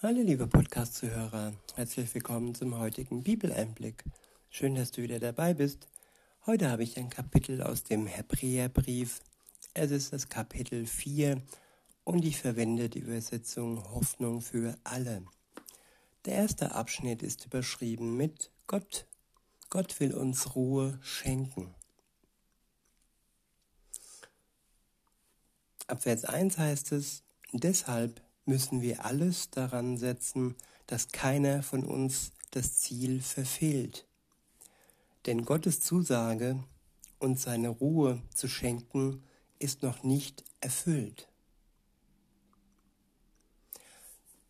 Hallo liebe Podcast-Zuhörer, herzlich willkommen zum heutigen Bibeleinblick. Schön, dass du wieder dabei bist. Heute habe ich ein Kapitel aus dem Hebräerbrief. Es ist das Kapitel 4 und ich verwende die Übersetzung Hoffnung für alle. Der erste Abschnitt ist überschrieben mit Gott. Gott will uns Ruhe schenken. Ab Vers 1 heißt es, deshalb müssen wir alles daran setzen, dass keiner von uns das Ziel verfehlt. Denn Gottes Zusage, uns seine Ruhe zu schenken, ist noch nicht erfüllt.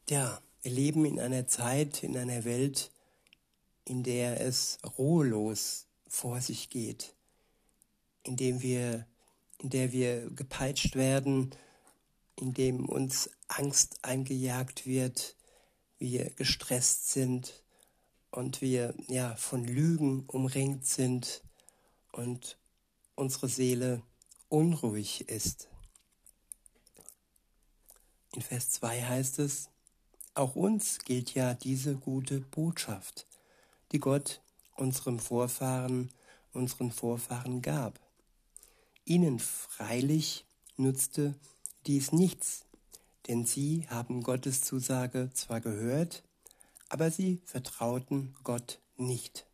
Ja, wir leben in einer Zeit, in einer Welt, in der es ruhelos vor sich geht, in dem wir, in der wir gepeitscht werden, in dem uns Angst eingejagt wird, wir gestresst sind und wir ja von Lügen umringt sind und unsere Seele unruhig ist. In Vers 2 heißt es, auch uns gilt ja diese gute Botschaft, die Gott unserem Vorfahren, unseren Vorfahren gab. Ihnen freilich nutzte dies nichts, denn sie haben Gottes Zusage zwar gehört, aber sie vertrauten Gott nicht.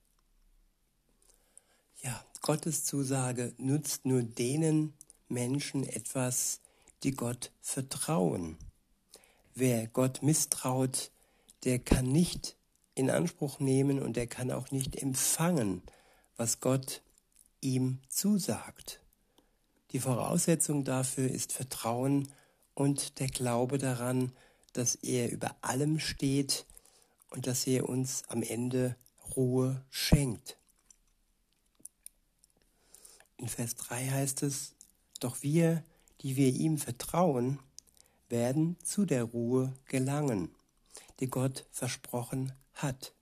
Ja, Gottes Zusage nutzt nur denen Menschen etwas, die Gott vertrauen. Wer Gott misstraut, der kann nicht in Anspruch nehmen und der kann auch nicht empfangen, was Gott ihm zusagt. Die Voraussetzung dafür ist Vertrauen und der Glaube daran, dass er über allem steht und dass er uns am Ende Ruhe schenkt. In Vers 3 heißt es, doch wir, die wir ihm vertrauen, werden zu der Ruhe gelangen, die Gott versprochen hat.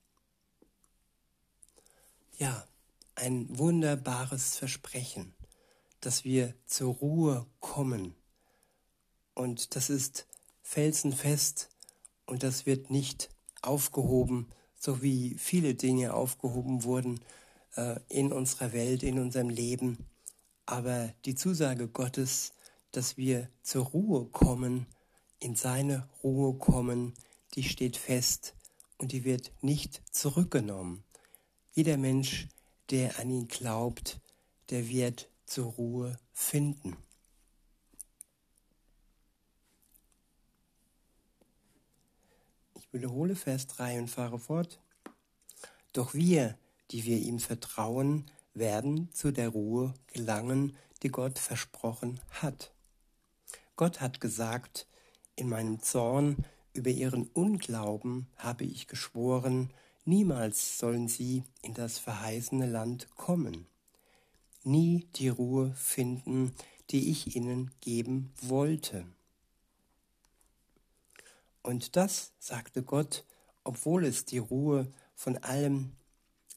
Ja, ein wunderbares Versprechen dass wir zur Ruhe kommen. Und das ist felsenfest und das wird nicht aufgehoben, so wie viele Dinge aufgehoben wurden äh, in unserer Welt, in unserem Leben. Aber die Zusage Gottes, dass wir zur Ruhe kommen, in seine Ruhe kommen, die steht fest und die wird nicht zurückgenommen. Jeder Mensch, der an ihn glaubt, der wird zur Ruhe finden. Ich wiederhole Vers 3 und fahre fort. Doch wir, die wir ihm vertrauen, werden zu der Ruhe gelangen, die Gott versprochen hat. Gott hat gesagt, in meinem Zorn über ihren Unglauben habe ich geschworen, niemals sollen sie in das verheißene Land kommen nie die Ruhe finden, die ich ihnen geben wollte. Und das sagte Gott, obwohl es die Ruhe von allem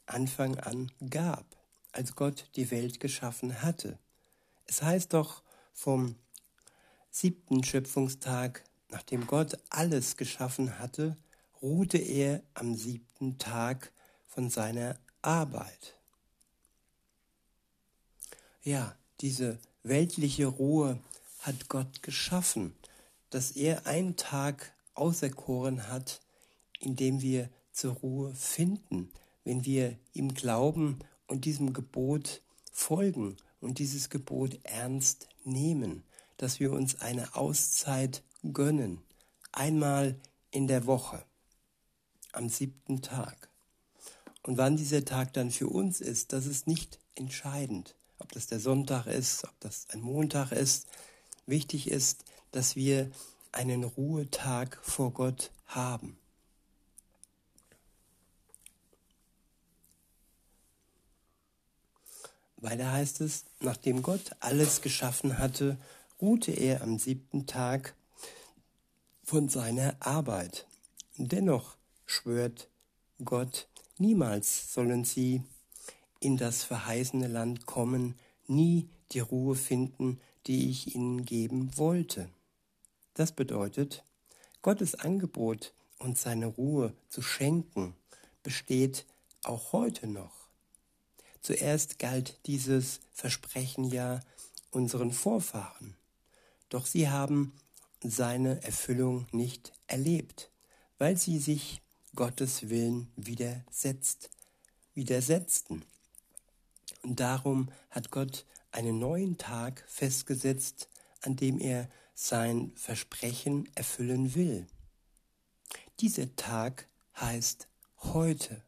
Anfang an gab, als Gott die Welt geschaffen hatte. Es heißt doch vom siebten Schöpfungstag, nachdem Gott alles geschaffen hatte, ruhte er am siebten Tag von seiner Arbeit. Ja, diese weltliche Ruhe hat Gott geschaffen, dass er einen Tag auserkoren hat, in dem wir zur Ruhe finden, wenn wir ihm glauben und diesem Gebot folgen und dieses Gebot ernst nehmen, dass wir uns eine Auszeit gönnen, einmal in der Woche, am siebten Tag. Und wann dieser Tag dann für uns ist, das ist nicht entscheidend ob das der Sonntag ist, ob das ein Montag ist. Wichtig ist, dass wir einen Ruhetag vor Gott haben. Weiter heißt es, nachdem Gott alles geschaffen hatte, ruhte er am siebten Tag von seiner Arbeit. Dennoch schwört Gott, niemals sollen sie in das verheißene Land kommen, nie die Ruhe finden, die ich ihnen geben wollte. Das bedeutet, Gottes Angebot uns seine Ruhe zu schenken, besteht auch heute noch. Zuerst galt dieses Versprechen ja unseren Vorfahren, doch sie haben seine Erfüllung nicht erlebt, weil sie sich Gottes Willen widersetzt, widersetzten. Und darum hat Gott einen neuen Tag festgesetzt, an dem er sein Versprechen erfüllen will. Dieser Tag heißt heute.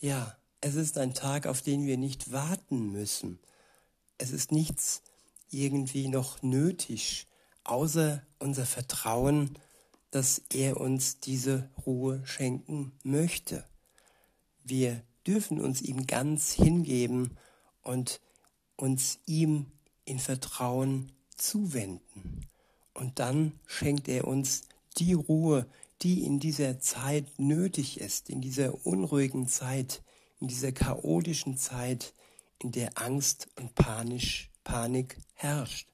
Ja, es ist ein Tag, auf den wir nicht warten müssen. Es ist nichts irgendwie noch nötig, außer unser Vertrauen, dass er uns diese Ruhe schenken möchte. Wir dürfen uns ihm ganz hingeben und uns ihm in Vertrauen zuwenden. Und dann schenkt er uns die Ruhe, die in dieser Zeit nötig ist, in dieser unruhigen Zeit, in dieser chaotischen Zeit, in der Angst und Panisch, Panik herrscht.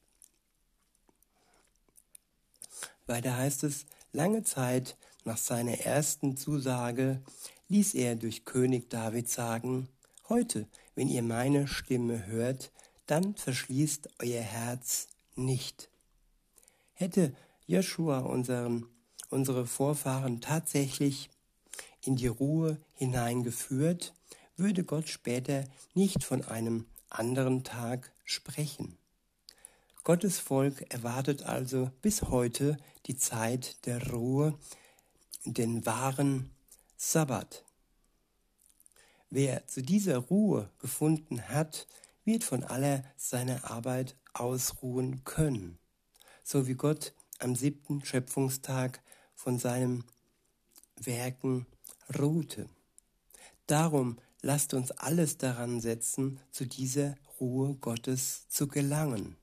Weiter heißt es, lange Zeit nach seiner ersten Zusage ließ er durch König David sagen, heute, wenn ihr meine Stimme hört, dann verschließt euer Herz nicht. Hätte Joshua unseren, unsere Vorfahren tatsächlich in die Ruhe hineingeführt, würde Gott später nicht von einem anderen Tag sprechen. Gottes Volk erwartet also bis heute die Zeit der Ruhe, den wahren Sabbat. Wer zu dieser Ruhe gefunden hat, wird von aller seiner Arbeit ausruhen können, so wie Gott am siebten Schöpfungstag von seinem Werken ruhte. Darum lasst uns alles daran setzen, zu dieser Ruhe Gottes zu gelangen,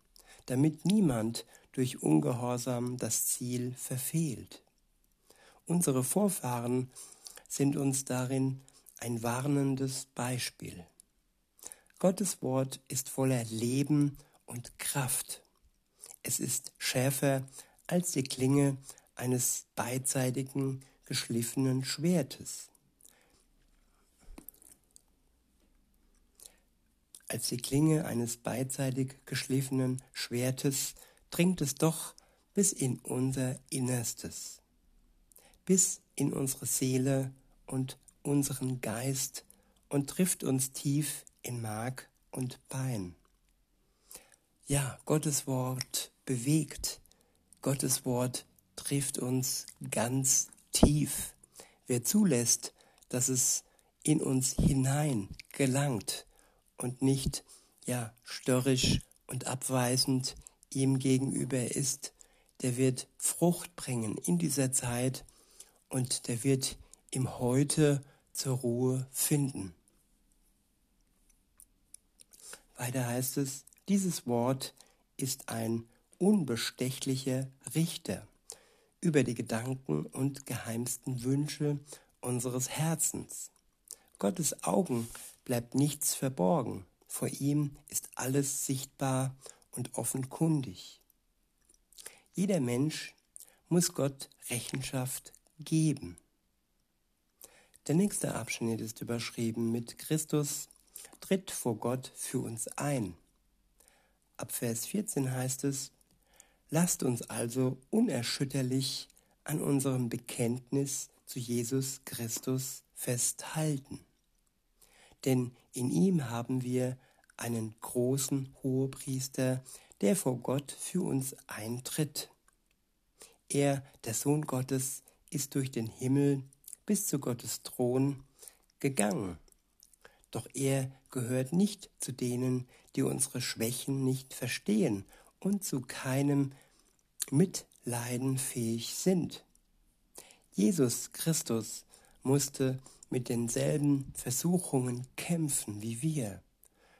damit niemand durch Ungehorsam das Ziel verfehlt. Unsere Vorfahren sind uns darin ein warnendes Beispiel. Gottes Wort ist voller Leben und Kraft. Es ist schärfer als die Klinge eines beidseitigen geschliffenen Schwertes. Als die Klinge eines beidseitig geschliffenen Schwertes dringt es doch bis in unser Innerstes, bis in unsere Seele und unseren Geist und trifft uns tief in Mark und Bein. Ja, Gottes Wort bewegt, Gottes Wort trifft uns ganz tief. Wer zulässt, dass es in uns hinein gelangt, und nicht ja störrisch und abweisend ihm gegenüber ist, der wird Frucht bringen in dieser Zeit und der wird im Heute zur Ruhe finden. Weiter heißt es, dieses Wort ist ein unbestechlicher Richter über die Gedanken und geheimsten Wünsche unseres Herzens. Gottes Augen bleibt nichts verborgen. Vor ihm ist alles sichtbar und offenkundig. Jeder Mensch muss Gott Rechenschaft geben. Der nächste Abschnitt ist überschrieben mit Christus tritt vor Gott für uns ein. Ab Vers 14 heißt es, Lasst uns also unerschütterlich an unserem Bekenntnis zu Jesus Christus festhalten denn in ihm haben wir einen großen Hohepriester, der vor Gott für uns eintritt. Er, der Sohn Gottes, ist durch den Himmel bis zu Gottes Thron gegangen. Doch er gehört nicht zu denen, die unsere Schwächen nicht verstehen und zu keinem Mitleiden fähig sind. Jesus Christus musste mit denselben Versuchungen kämpfen wie wir.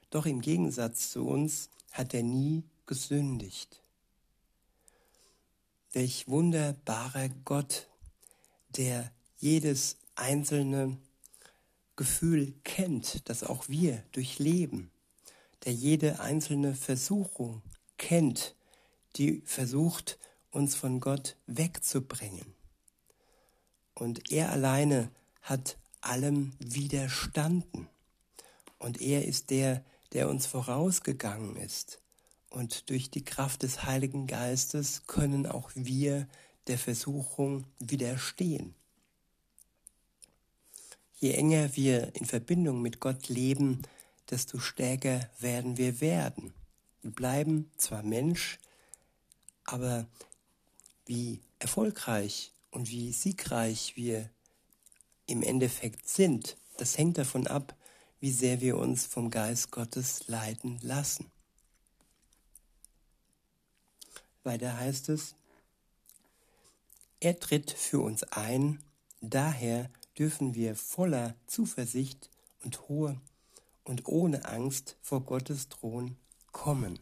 Doch im Gegensatz zu uns hat er nie gesündigt. Welch wunderbarer Gott, der jedes einzelne Gefühl kennt, das auch wir durchleben, der jede einzelne Versuchung kennt, die versucht, uns von Gott wegzubringen. Und er alleine hat allem widerstanden. Und er ist der, der uns vorausgegangen ist. Und durch die Kraft des Heiligen Geistes können auch wir der Versuchung widerstehen. Je enger wir in Verbindung mit Gott leben, desto stärker werden wir werden. Wir bleiben zwar Mensch, aber wie erfolgreich und wie siegreich wir im Endeffekt sind, das hängt davon ab, wie sehr wir uns vom Geist Gottes leiten lassen. Weiter heißt es, er tritt für uns ein, daher dürfen wir voller Zuversicht und hohe und ohne Angst vor Gottes Thron kommen.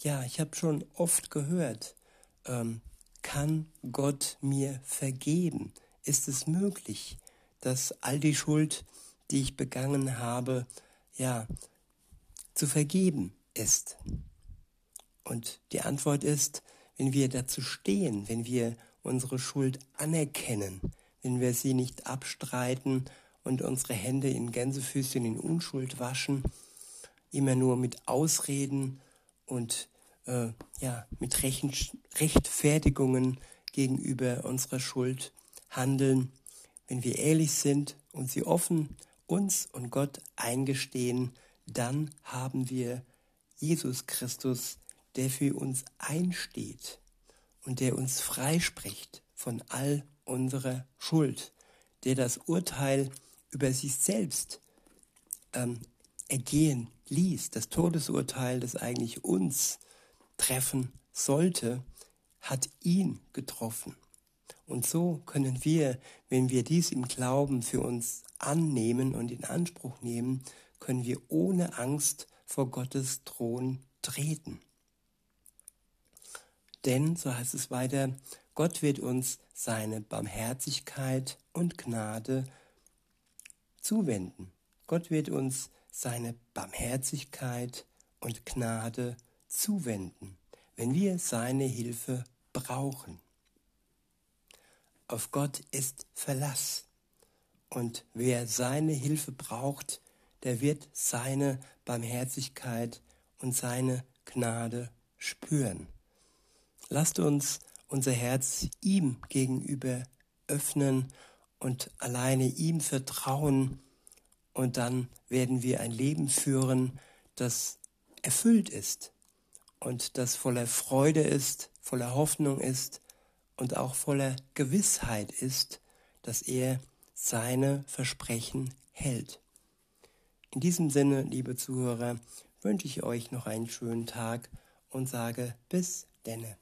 Ja, ich habe schon oft gehört, ähm, kann Gott mir vergeben? Ist es möglich, dass all die Schuld, die ich begangen habe, ja, zu vergeben ist? Und die Antwort ist, wenn wir dazu stehen, wenn wir unsere Schuld anerkennen, wenn wir sie nicht abstreiten und unsere Hände in Gänsefüßchen in Unschuld waschen, immer nur mit Ausreden und äh, ja, mit Rechen Rechtfertigungen gegenüber unserer Schuld handeln, wenn wir ehrlich sind und sie offen uns und Gott eingestehen, dann haben wir Jesus Christus der für uns einsteht und der uns freispricht von all unserer Schuld, der das Urteil über sich selbst ähm, ergehen ließ, das Todesurteil, das eigentlich uns treffen sollte, hat ihn getroffen. Und so können wir, wenn wir dies im Glauben für uns annehmen und in Anspruch nehmen, können wir ohne Angst vor Gottes Thron treten. Denn, so heißt es weiter, Gott wird uns seine Barmherzigkeit und Gnade zuwenden. Gott wird uns seine Barmherzigkeit und Gnade zuwenden, wenn wir seine Hilfe brauchen. Auf Gott ist Verlass. Und wer seine Hilfe braucht, der wird seine Barmherzigkeit und seine Gnade spüren. Lasst uns unser Herz ihm gegenüber öffnen und alleine ihm vertrauen und dann werden wir ein Leben führen, das erfüllt ist und das voller Freude ist, voller Hoffnung ist und auch voller Gewissheit ist, dass er seine Versprechen hält. In diesem Sinne, liebe Zuhörer, wünsche ich euch noch einen schönen Tag und sage bis denne.